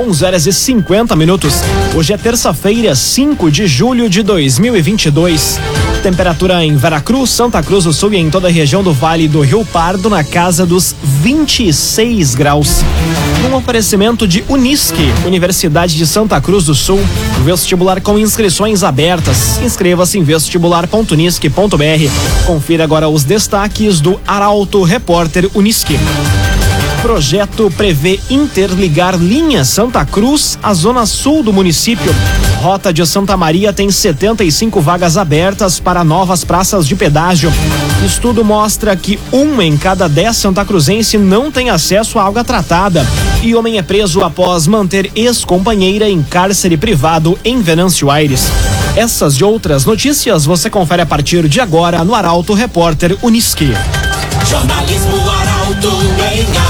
11 horas e 50 minutos. Hoje é terça-feira, 5 de julho de 2022. Temperatura em Veracruz, Santa Cruz do Sul e em toda a região do Vale do Rio Pardo na casa dos 26 graus. Um oferecimento de Unisque, Universidade de Santa Cruz do Sul. Vestibular com inscrições abertas. Inscreva-se em vestibular.unisque.br. Confira agora os destaques do Arauto Repórter Unisque. Projeto prevê interligar linha Santa Cruz à zona sul do município. Rota de Santa Maria tem 75 vagas abertas para novas praças de pedágio. Estudo mostra que um em cada dez Santa Cruzense não tem acesso à água tratada. E homem é preso após manter ex-companheira em cárcere privado em Venâncio Aires. Essas e outras notícias você confere a partir de agora no Arauto Repórter Uniski. Jornalismo Arauto em.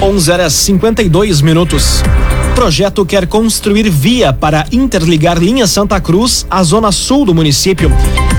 11 horas 52 minutos. Projeto quer construir via para interligar linha Santa Cruz à zona sul do município.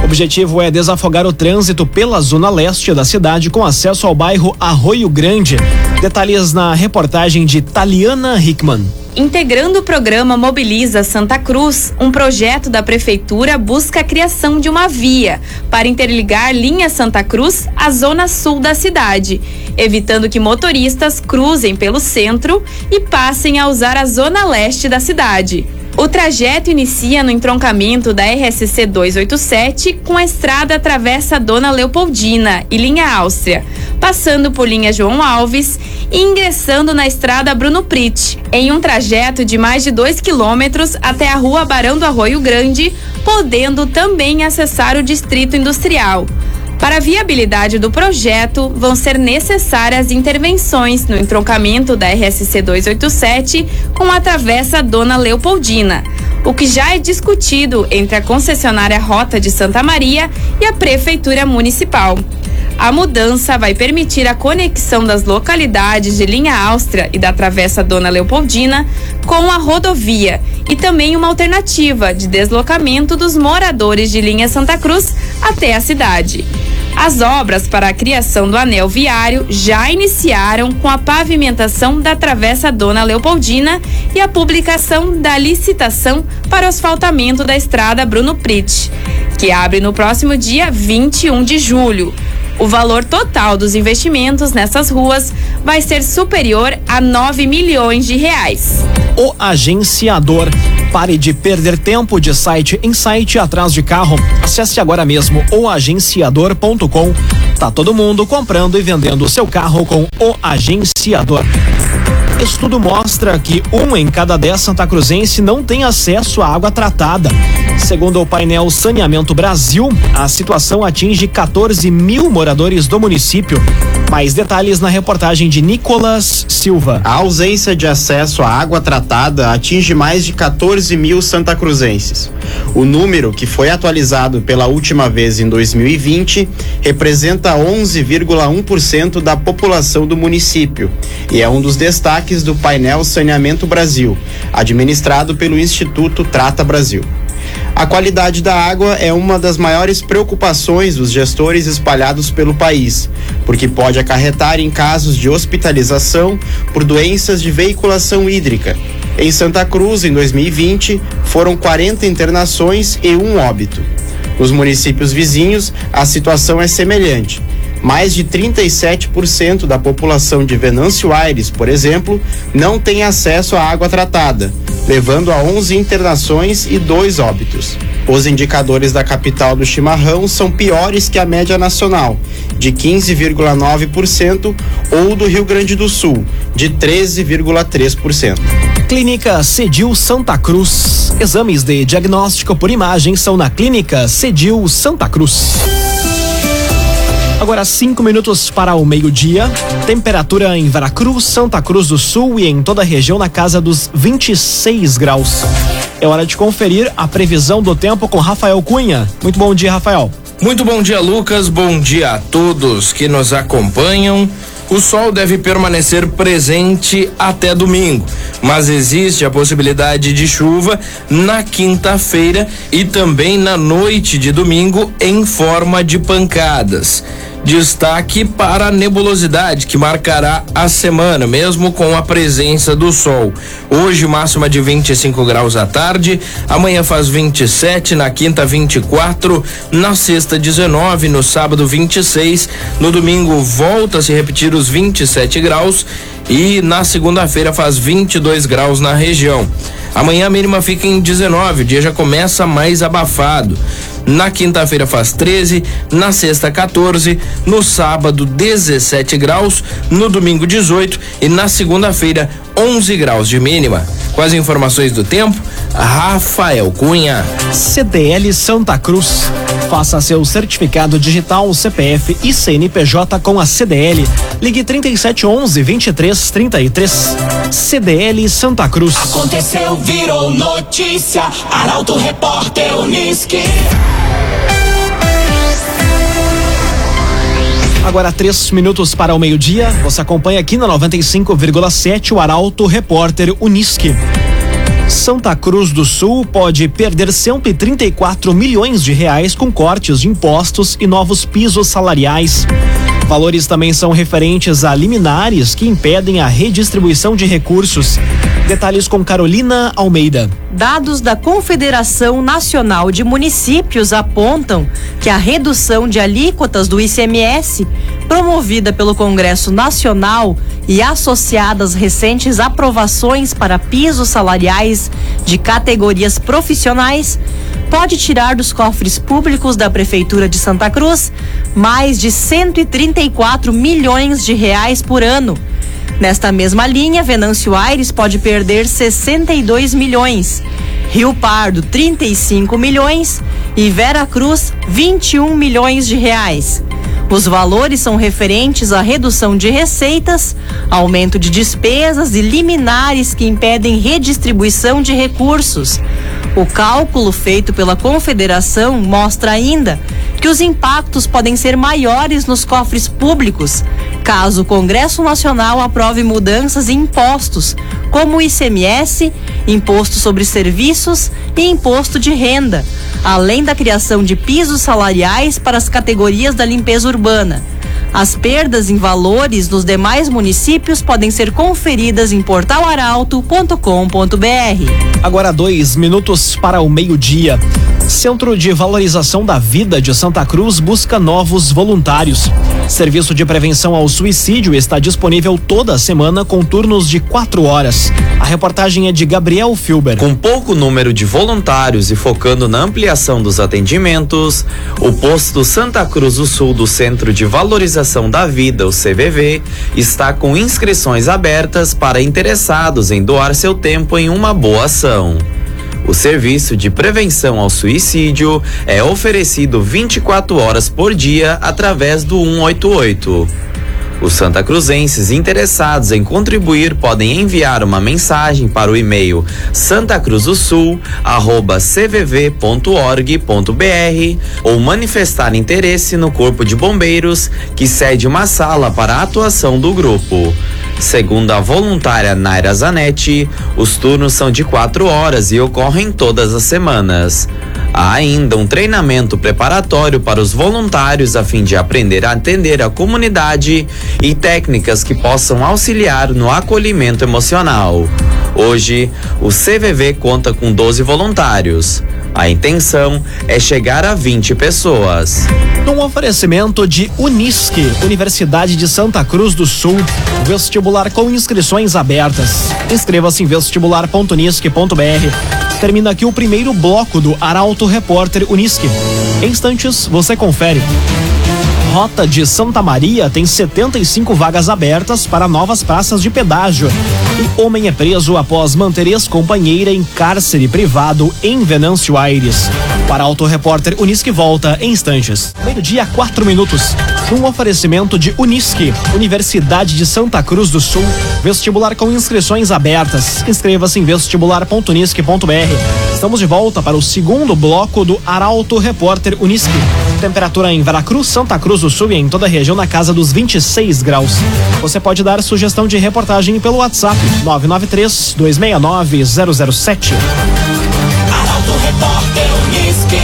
O objetivo é desafogar o trânsito pela zona leste da cidade com acesso ao bairro Arroio Grande. Detalhes na reportagem de Taliana Hickman. Integrando o programa Mobiliza Santa Cruz, um projeto da Prefeitura busca a criação de uma via para interligar linha Santa Cruz à zona sul da cidade, evitando que motoristas cruzem pelo centro e passem a usar a zona leste da cidade. O trajeto inicia no entroncamento da RSC 287 com a estrada atravessa Dona Leopoldina e linha Áustria, passando por linha João Alves e ingressando na estrada Bruno Prit, em um trajeto de mais de 2 quilômetros até a rua Barão do Arroio Grande, podendo também acessar o distrito industrial. Para a viabilidade do projeto, vão ser necessárias intervenções no entroncamento da RSC 287 com a travessa Dona Leopoldina, o que já é discutido entre a concessionária Rota de Santa Maria e a Prefeitura Municipal. A mudança vai permitir a conexão das localidades de linha Áustria e da Travessa Dona Leopoldina com a rodovia e também uma alternativa de deslocamento dos moradores de linha Santa Cruz até a cidade. As obras para a criação do anel viário já iniciaram com a pavimentação da Travessa Dona Leopoldina e a publicação da licitação para o asfaltamento da estrada Bruno Prit, que abre no próximo dia 21 de julho. O valor total dos investimentos nessas ruas vai ser superior a 9 milhões de reais. O agenciador. Pare de perder tempo de site em site atrás de carro. Acesse agora mesmo oagenciador.com. Tá todo mundo comprando e vendendo o seu carro com o agenciador. Estudo mostra que um em cada dez santacruzense não tem acesso à água tratada. Segundo o painel Saneamento Brasil, a situação atinge 14 mil moradores do município. Mais detalhes na reportagem de Nicolas Silva. A ausência de acesso à água tratada atinge mais de 14 mil santacruzenses. O número, que foi atualizado pela última vez em 2020, representa 11,1% da população do município e é um dos destaques do painel Saneamento Brasil, administrado pelo Instituto Trata Brasil. A qualidade da água é uma das maiores preocupações dos gestores espalhados pelo país, porque pode acarretar em casos de hospitalização por doenças de veiculação hídrica. Em Santa Cruz, em 2020, foram 40 internações e um óbito. Nos municípios vizinhos, a situação é semelhante. Mais de 37% da população de Venâncio Aires, por exemplo, não tem acesso à água tratada, levando a 11 internações e dois óbitos. Os indicadores da capital do chimarrão são piores que a média nacional, de 15,9%, ou do Rio Grande do Sul, de 13,3%. Clínica Cedil Santa Cruz. Exames de diagnóstico por imagem são na Clínica Cedil Santa Cruz. Agora cinco minutos para o meio-dia. Temperatura em Veracruz, Santa Cruz do Sul e em toda a região na casa dos 26 graus. É hora de conferir a previsão do tempo com Rafael Cunha. Muito bom dia, Rafael. Muito bom dia, Lucas. Bom dia a todos que nos acompanham. O sol deve permanecer presente até domingo, mas existe a possibilidade de chuva na quinta-feira e também na noite de domingo em forma de pancadas. Destaque para a nebulosidade que marcará a semana, mesmo com a presença do sol. Hoje, máxima de 25 graus à tarde, amanhã faz 27, na quinta, 24, na sexta, 19, no sábado, 26, no domingo, volta a se repetir os 27 graus e na segunda-feira faz 22 graus na região. Amanhã a mínima fica em 19, o dia já começa mais abafado. Na quinta-feira faz 13, na sexta 14, no sábado 17 graus, no domingo 18 e na segunda-feira 11 graus de mínima. Com as informações do tempo, Rafael Cunha. CDL Santa Cruz. Faça seu certificado digital CPF e CNPJ com a CDL. Ligue 3711 2333. CDL Santa Cruz. Aconteceu, virou notícia. Arauto Repórter Uniski. Agora três minutos para o meio-dia. Você acompanha aqui na 95,7 o Arauto Repórter Uniski. Santa Cruz do Sul pode perder 134 milhões de reais com cortes de impostos e novos pisos salariais. Valores também são referentes a liminares que impedem a redistribuição de recursos. Detalhes com Carolina Almeida. Dados da Confederação Nacional de Municípios apontam que a redução de alíquotas do ICMS, promovida pelo Congresso Nacional e associada às recentes aprovações para pisos salariais de categorias profissionais, pode tirar dos cofres públicos da Prefeitura de Santa Cruz mais de 134 milhões de reais por ano Nesta mesma linha, Venâncio Aires pode perder 62 milhões, Rio Pardo 35 milhões e Vera Cruz 21 milhões de reais. Os valores são referentes à redução de receitas, aumento de despesas e liminares que impedem redistribuição de recursos. O cálculo feito pela Confederação mostra ainda que os impactos podem ser maiores nos cofres públicos, caso o Congresso Nacional aprove mudanças em impostos, como o ICMS, Imposto sobre Serviços e Imposto de Renda, além da criação de pisos salariais para as categorias da limpeza urbana. As perdas em valores nos demais municípios podem ser conferidas em portalaralto.com.br. Agora dois minutos para o meio-dia. Centro de Valorização da Vida de Santa Cruz busca novos voluntários. Serviço de prevenção ao suicídio está disponível toda semana com turnos de quatro horas. A reportagem é de Gabriel Filber. Com pouco número de voluntários e focando na ampliação dos atendimentos, o posto Santa Cruz do Sul do Centro de Valorização da Vida, o CVV, está com inscrições abertas para interessados em doar seu tempo em uma boa ação. O serviço de prevenção ao suicídio é oferecido 24 horas por dia através do 188. Os Santa Cruzenses interessados em contribuir podem enviar uma mensagem para o e-mail santacruzdosul@cvv.org.br ou manifestar interesse no Corpo de Bombeiros, que cede uma sala para a atuação do grupo. Segundo a voluntária Naira Zanetti, os turnos são de quatro horas e ocorrem todas as semanas. Há ainda um treinamento preparatório para os voluntários a fim de aprender a atender a comunidade e técnicas que possam auxiliar no acolhimento emocional. Hoje, o CVV conta com 12 voluntários. A intenção é chegar a 20 pessoas. Um oferecimento de Unisque, Universidade de Santa Cruz do Sul, vestibular com inscrições abertas. Inscreva-se em vestibular.unisque.br. Termina aqui o primeiro bloco do Arauto Repórter Unisque. Em instantes, você confere. Rota de Santa Maria tem 75 vagas abertas para novas praças de pedágio. E homem é preso após manter ex-companheira em cárcere privado em Venâncio Aires. Para Auto Repórter Unisque volta em instantes. Meio-dia, quatro minutos. Um oferecimento de Unisque, Universidade de Santa Cruz do Sul. Vestibular com inscrições abertas. Inscreva-se em vestibular.unisque.br. Estamos de volta para o segundo bloco do Arauto Repórter Unisque. Temperatura em Veracruz, Santa Cruz do Sul e em toda a região na casa dos 26 graus. Você pode dar sugestão de reportagem pelo WhatsApp 993 269 007. Arauto Repórter Unisque.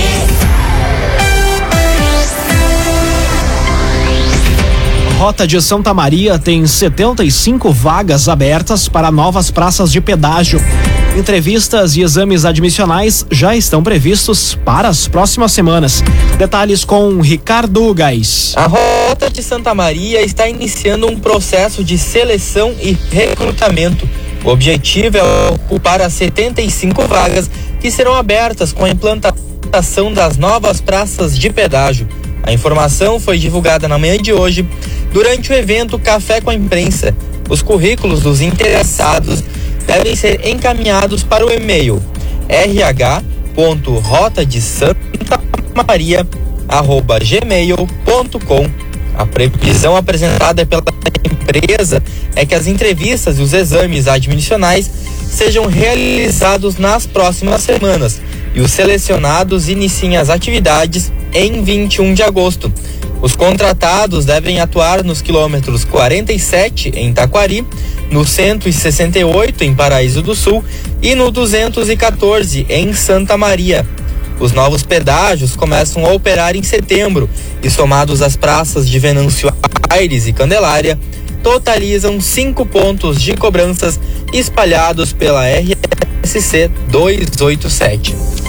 Rota de Santa Maria tem 75 vagas abertas para novas praças de pedágio. Entrevistas e exames admissionais já estão previstos para as próximas semanas. Detalhes com Ricardo Gás. A Rota de Santa Maria está iniciando um processo de seleção e recrutamento. O objetivo é ocupar as 75 vagas que serão abertas com a implantação das novas praças de pedágio. A informação foi divulgada na manhã de hoje durante o evento Café com a Imprensa. Os currículos dos interessados devem ser encaminhados para o e-mail rh.rota-de-santa-maria@gmail.com. A previsão apresentada pela empresa é que as entrevistas e os exames admissionais sejam realizados nas próximas semanas e os selecionados iniciem as atividades em 21 de agosto. Os contratados devem atuar nos quilômetros 47 em Taquari, no 168 em Paraíso do Sul e no 214 em Santa Maria. Os novos pedágios começam a operar em setembro e, somados às praças de Venâncio Aires e Candelária, totalizam cinco pontos de cobranças espalhados pela RSC 287.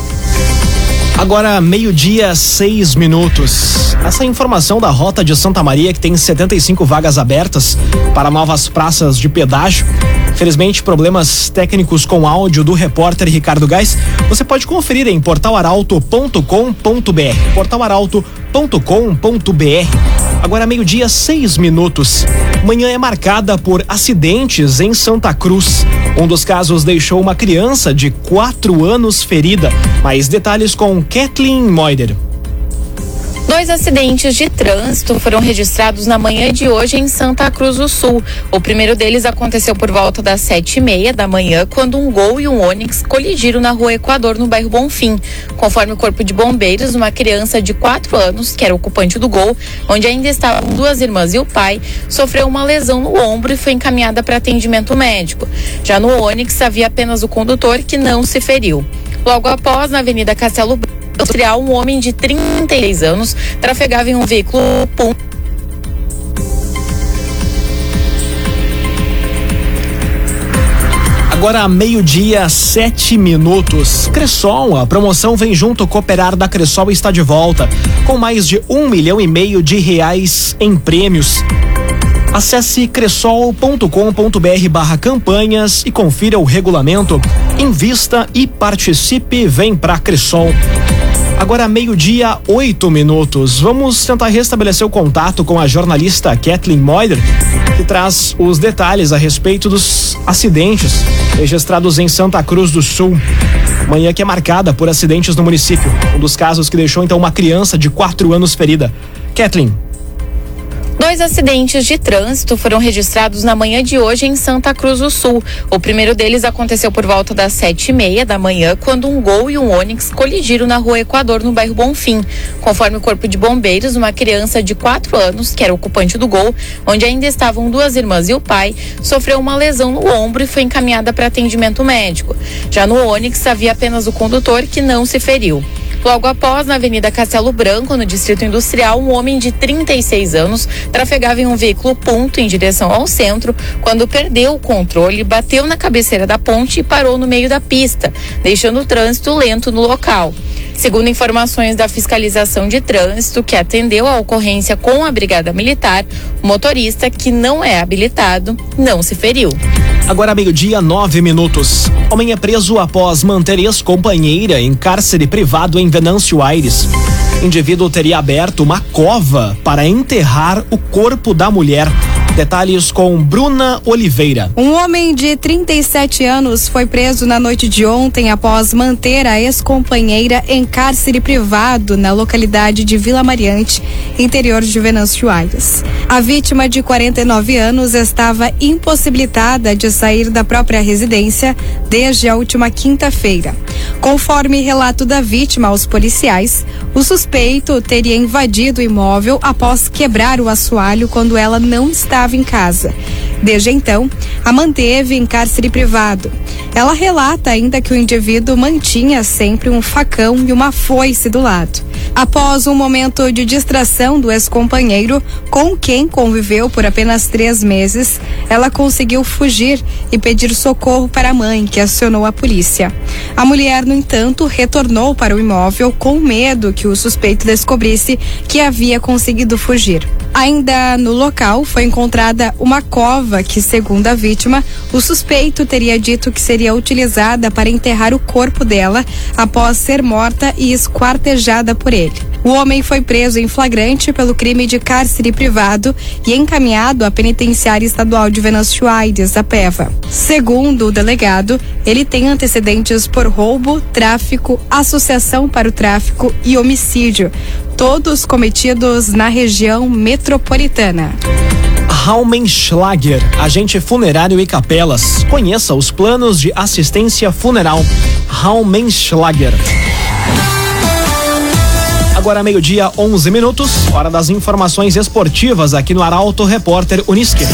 Agora, meio-dia, seis minutos. Essa informação da Rota de Santa Maria, que tem 75 vagas abertas para novas praças de pedágio. Felizmente, problemas técnicos com áudio do repórter Ricardo Gás. Você pode conferir em portalaralto.com.br. portalaralto.com.br. Agora, meio-dia, seis minutos. Manhã é marcada por acidentes em Santa Cruz. Um dos casos deixou uma criança de quatro anos ferida. Mais detalhes com Kathleen Moider. Dois acidentes de trânsito foram registrados na manhã de hoje em Santa Cruz do Sul. O primeiro deles aconteceu por volta das sete e meia da manhã, quando um Gol e um Onix colidiram na rua Equador, no bairro Bonfim. Conforme o Corpo de Bombeiros, uma criança de quatro anos, que era ocupante do Gol, onde ainda estavam duas irmãs e o pai, sofreu uma lesão no ombro e foi encaminhada para atendimento médico. Já no Onix havia apenas o condutor que não se feriu. Logo após, na Avenida Castelo Branco, industrial, um homem de 36 anos trafegava em um veículo Agora, meio-dia, sete minutos. Cressol, a promoção Vem Junto Cooperar da Cressol está de volta, com mais de um milhão e meio de reais em prêmios. Acesse cressol.com.br barra campanhas e confira o regulamento. Invista e participe. Vem pra Cressol. Agora, meio-dia, oito minutos. Vamos tentar restabelecer o contato com a jornalista Kathleen Moider, que traz os detalhes a respeito dos acidentes registrados em Santa Cruz do Sul. Manhã que é marcada por acidentes no município. Um dos casos que deixou então uma criança de quatro anos ferida. Kathleen. Dois acidentes de trânsito foram registrados na manhã de hoje em Santa Cruz do Sul. O primeiro deles aconteceu por volta das sete e meia da manhã, quando um Gol e um Onix colidiram na rua Equador, no bairro Bonfim. Conforme o Corpo de Bombeiros, uma criança de quatro anos, que era ocupante do Gol, onde ainda estavam duas irmãs e o pai, sofreu uma lesão no ombro e foi encaminhada para atendimento médico. Já no Onix havia apenas o condutor que não se feriu. Logo após, na Avenida Castelo Branco, no Distrito Industrial, um homem de 36 anos trafegava em um veículo ponto em direção ao centro quando perdeu o controle, bateu na cabeceira da ponte e parou no meio da pista, deixando o trânsito lento no local. Segundo informações da fiscalização de trânsito, que atendeu a ocorrência com a Brigada Militar, o motorista, que não é habilitado, não se feriu. Agora meio-dia, nove minutos. Homem é preso após manter ex-companheira em cárcere privado em Venâncio Aires. Indivíduo teria aberto uma cova para enterrar o corpo da mulher. Detalhes com Bruna Oliveira. Um homem de 37 anos foi preso na noite de ontem após manter a ex-companheira em cárcere privado na localidade de Vila Mariante, interior de Venâncio Aires. A vítima de 49 anos estava impossibilitada de sair da própria residência desde a última quinta-feira. Conforme relato da vítima aos policiais, o suspeito teria invadido o imóvel após quebrar o assoalho quando ela não estava em casa. Desde então, a manteve em cárcere privado. Ela relata ainda que o indivíduo mantinha sempre um facão e uma foice do lado. Após um momento de distração do ex-companheiro, com quem conviveu por apenas três meses, ela conseguiu fugir e pedir socorro para a mãe, que acionou a polícia. A mulher, no entanto, retornou para o imóvel com medo que o suspeito descobrisse que havia conseguido fugir. Ainda no local foi encontrada uma cova que, segundo a vítima, o suspeito teria dito que seria utilizada para enterrar o corpo dela após ser morta e esquartejada por ele. O homem foi preso em flagrante pelo crime de cárcere privado e encaminhado à penitenciária estadual de Venâncio Aires, a PEVA. Segundo o delegado, ele tem antecedentes por roubo, tráfico, associação para o tráfico e homicídio, todos cometidos na região metropolitana. Raumenschlager, agente funerário e capelas. Conheça os planos de assistência funeral. Raumenschlager. Agora meio-dia, 11 minutos, hora das informações esportivas aqui no Arauto Repórter Unisque.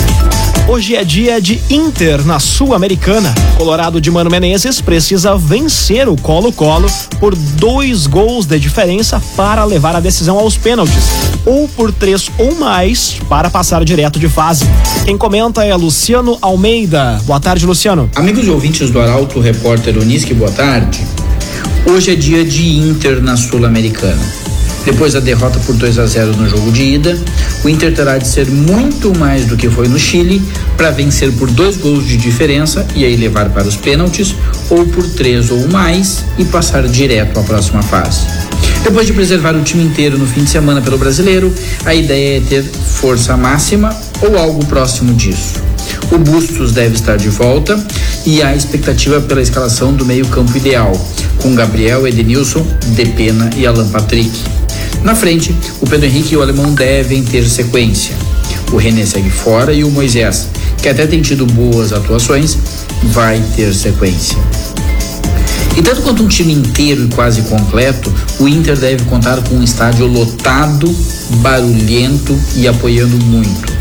Hoje é dia de Inter na Sul-Americana. Colorado de Mano Menezes precisa vencer o Colo-Colo por dois gols de diferença para levar a decisão aos pênaltis, ou por três ou mais para passar direto de fase. Quem comenta é Luciano Almeida. Boa tarde, Luciano. Amigos e ouvintes do Arauto Repórter Unisque, boa tarde. Hoje é dia de Inter na Sul-Americana. Depois da derrota por 2 a 0 no jogo de ida, o Inter terá de ser muito mais do que foi no Chile para vencer por dois gols de diferença e aí levar para os pênaltis, ou por três ou mais e passar direto à próxima fase. Depois de preservar o time inteiro no fim de semana pelo brasileiro, a ideia é ter força máxima ou algo próximo disso. O Bustos deve estar de volta e há expectativa pela escalação do meio-campo ideal, com Gabriel, Edenilson, Depena e Alan Patrick. Na frente, o Pedro Henrique e o Alemão devem ter sequência. O René segue fora e o Moisés, que até tem tido boas atuações, vai ter sequência. E tanto quanto um time inteiro e quase completo, o Inter deve contar com um estádio lotado, barulhento e apoiando muito.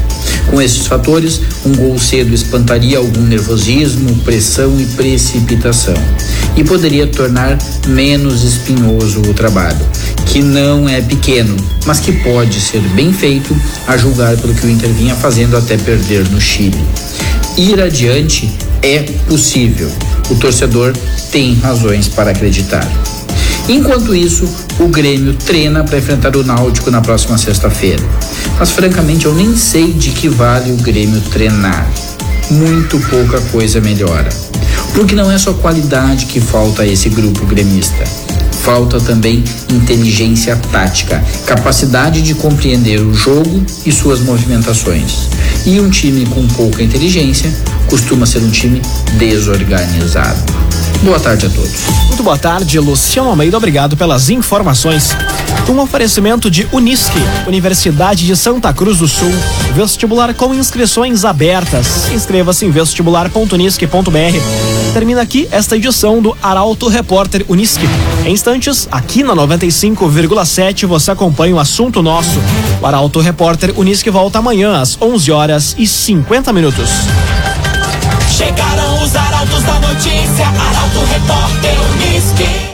Com esses fatores, um gol cedo espantaria algum nervosismo, pressão e precipitação e poderia tornar menos espinhoso o trabalho, que não é pequeno, mas que pode ser bem feito a julgar pelo que o Inter vinha fazendo até perder no Chile. Ir adiante é possível. O torcedor tem razões para acreditar. Enquanto isso, o Grêmio treina para enfrentar o Náutico na próxima sexta-feira. Mas francamente eu nem sei de que vale o Grêmio treinar. Muito pouca coisa melhora. Porque não é só qualidade que falta a esse grupo gremista. Falta também inteligência tática, capacidade de compreender o jogo e suas movimentações. E um time com pouca inteligência costuma ser um time desorganizado. Boa tarde a todos. Muito boa tarde, Luciano Almeida. Obrigado pelas informações. Um oferecimento de Unisque, Universidade de Santa Cruz do Sul. Vestibular com inscrições abertas. Inscreva-se em vestibular.unisque.br. Termina aqui esta edição do Arauto Repórter Unisque. Em instantes, aqui na 95,7 você acompanha o assunto nosso. O Arauto Repórter Unisque volta amanhã às 11 horas e 50 minutos. Chegaram os arautos da notícia, Arauto Repórter Unisque.